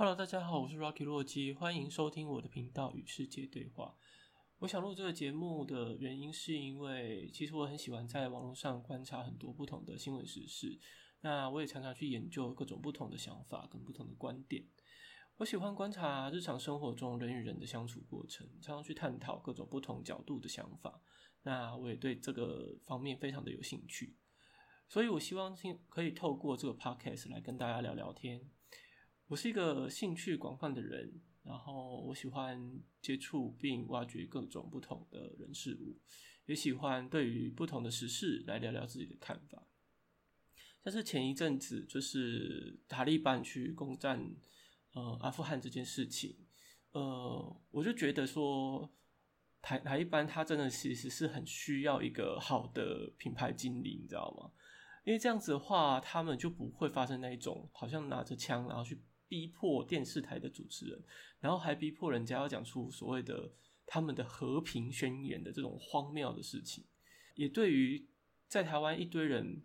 Hello，大家好，我是 Rocky 洛基，欢迎收听我的频道与世界对话。我想录这个节目的原因，是因为其实我很喜欢在网络上观察很多不同的新闻时事，那我也常常去研究各种不同的想法跟不同的观点。我喜欢观察日常生活中人与人的相处过程，常常去探讨各种不同角度的想法。那我也对这个方面非常的有兴趣，所以我希望可以透过这个 podcast 来跟大家聊聊天。我是一个兴趣广泛的人，然后我喜欢接触并挖掘各种不同的人事物，也喜欢对于不同的时事来聊聊自己的看法。像是前一阵子，就是塔利班去攻占呃阿富汗这件事情，呃，我就觉得说，塔塔利班他真的其实是很需要一个好的品牌经理，你知道吗？因为这样子的话，他们就不会发生那一种好像拿着枪然后去。逼迫电视台的主持人，然后还逼迫人家要讲出所谓的他们的和平宣言的这种荒谬的事情，也对于在台湾一堆人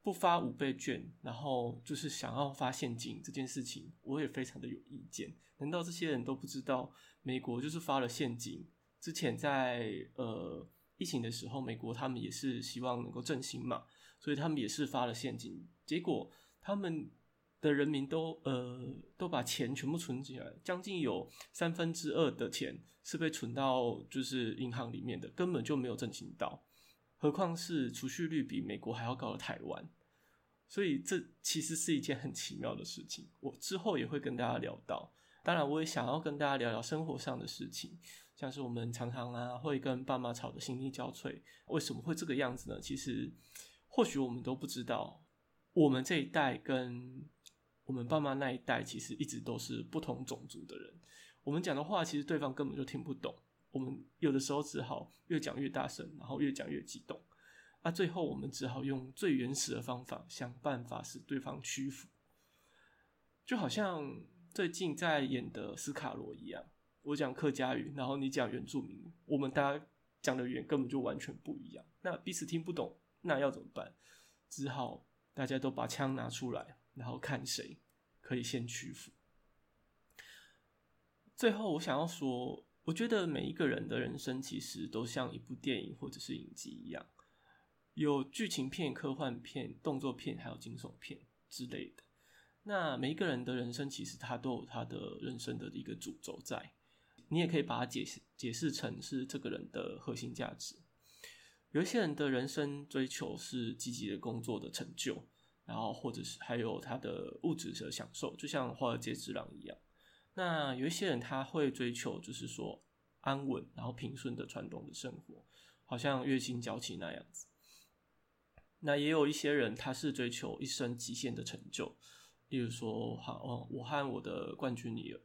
不发五倍券，然后就是想要发现金这件事情，我也非常的有意见。难道这些人都不知道美国就是发了现金？之前在呃疫情的时候，美国他们也是希望能够振兴嘛，所以他们也是发了现金，结果他们。的人民都呃都把钱全部存起来，将近有三分之二的钱是被存到就是银行里面的，根本就没有振兴到。何况是储蓄率比美国还要高的台湾，所以这其实是一件很奇妙的事情。我之后也会跟大家聊到，当然我也想要跟大家聊聊生活上的事情，像是我们常常啊会跟爸妈吵得心力交瘁，为什么会这个样子呢？其实或许我们都不知道，我们这一代跟我们爸妈那一代其实一直都是不同种族的人，我们讲的话其实对方根本就听不懂，我们有的时候只好越讲越大声，然后越讲越激动，啊，最后我们只好用最原始的方法想办法使对方屈服，就好像最近在演的斯卡罗一样，我讲客家语，然后你讲原住民，我们大家讲的语言根本就完全不一样，那彼此听不懂，那要怎么办？只好大家都把枪拿出来。然后看谁可以先屈服。最后，我想要说，我觉得每一个人的人生其实都像一部电影或者是影集一样，有剧情片、科幻片、动作片，还有惊悚片之类的。那每一个人的人生其实他都有他的人生的一个主轴在，你也可以把它解释解释成是这个人的核心价值。有一些人的人生追求是积极的工作的成就。然后，或者是还有他的物质的享受，就像华尔街之狼一样。那有一些人他会追求，就是说安稳，然后平顺的传统的生活，好像月薪娇妻那样子。那也有一些人，他是追求一生极限的成就，例如说，好，哦，我和我的冠军女儿，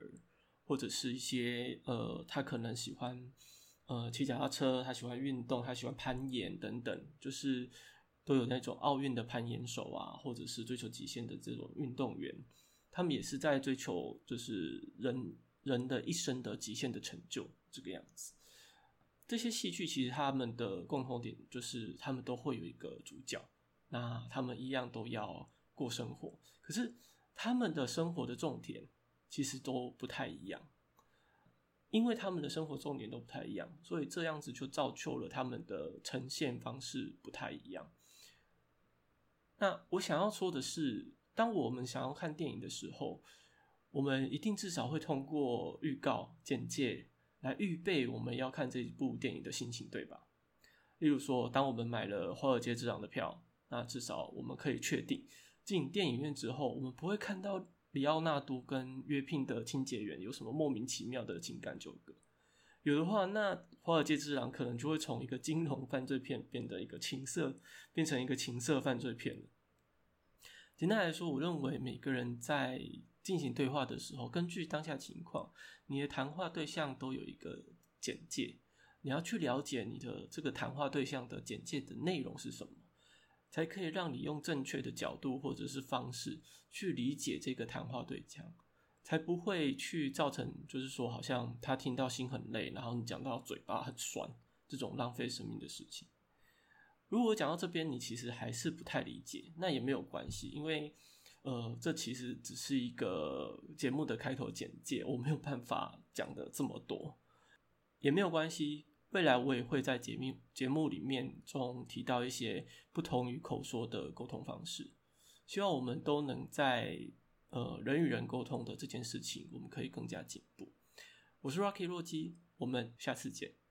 或者是一些呃，他可能喜欢呃骑脚踏车，他喜欢运动，他喜欢攀岩等等，就是。都有那种奥运的攀岩手啊，或者是追求极限的这种运动员，他们也是在追求就是人人的一生的极限的成就这个样子。这些戏剧其实他们的共同点就是他们都会有一个主角，那他们一样都要过生活，可是他们的生活的重点其实都不太一样，因为他们的生活重点都不太一样，所以这样子就造就了他们的呈现方式不太一样。那我想要说的是，当我们想要看电影的时候，我们一定至少会通过预告、简介来预备我们要看这部电影的心情，对吧？例如说，当我们买了《华尔街之狼》的票，那至少我们可以确定，进电影院之后，我们不会看到里奥纳多跟约聘的清洁员有什么莫名其妙的情感纠葛。有的话，那《华尔街之狼》可能就会从一个金融犯罪片变得一个情色，变成一个情色犯罪片了。简单来说，我认为每个人在进行对话的时候，根据当下情况，你的谈话对象都有一个简介，你要去了解你的这个谈话对象的简介的内容是什么，才可以让你用正确的角度或者是方式去理解这个谈话对象。才不会去造成，就是说，好像他听到心很累，然后你讲到嘴巴很酸，这种浪费生命的事情。如果讲到这边，你其实还是不太理解，那也没有关系，因为，呃，这其实只是一个节目的开头简介，我没有办法讲的这么多，也没有关系。未来我也会在节目节目里面中提到一些不同于口说的沟通方式，希望我们都能在呃人与人沟通的这件事情，我们可以更加进步。我是 Rocky 洛基，我们下次见。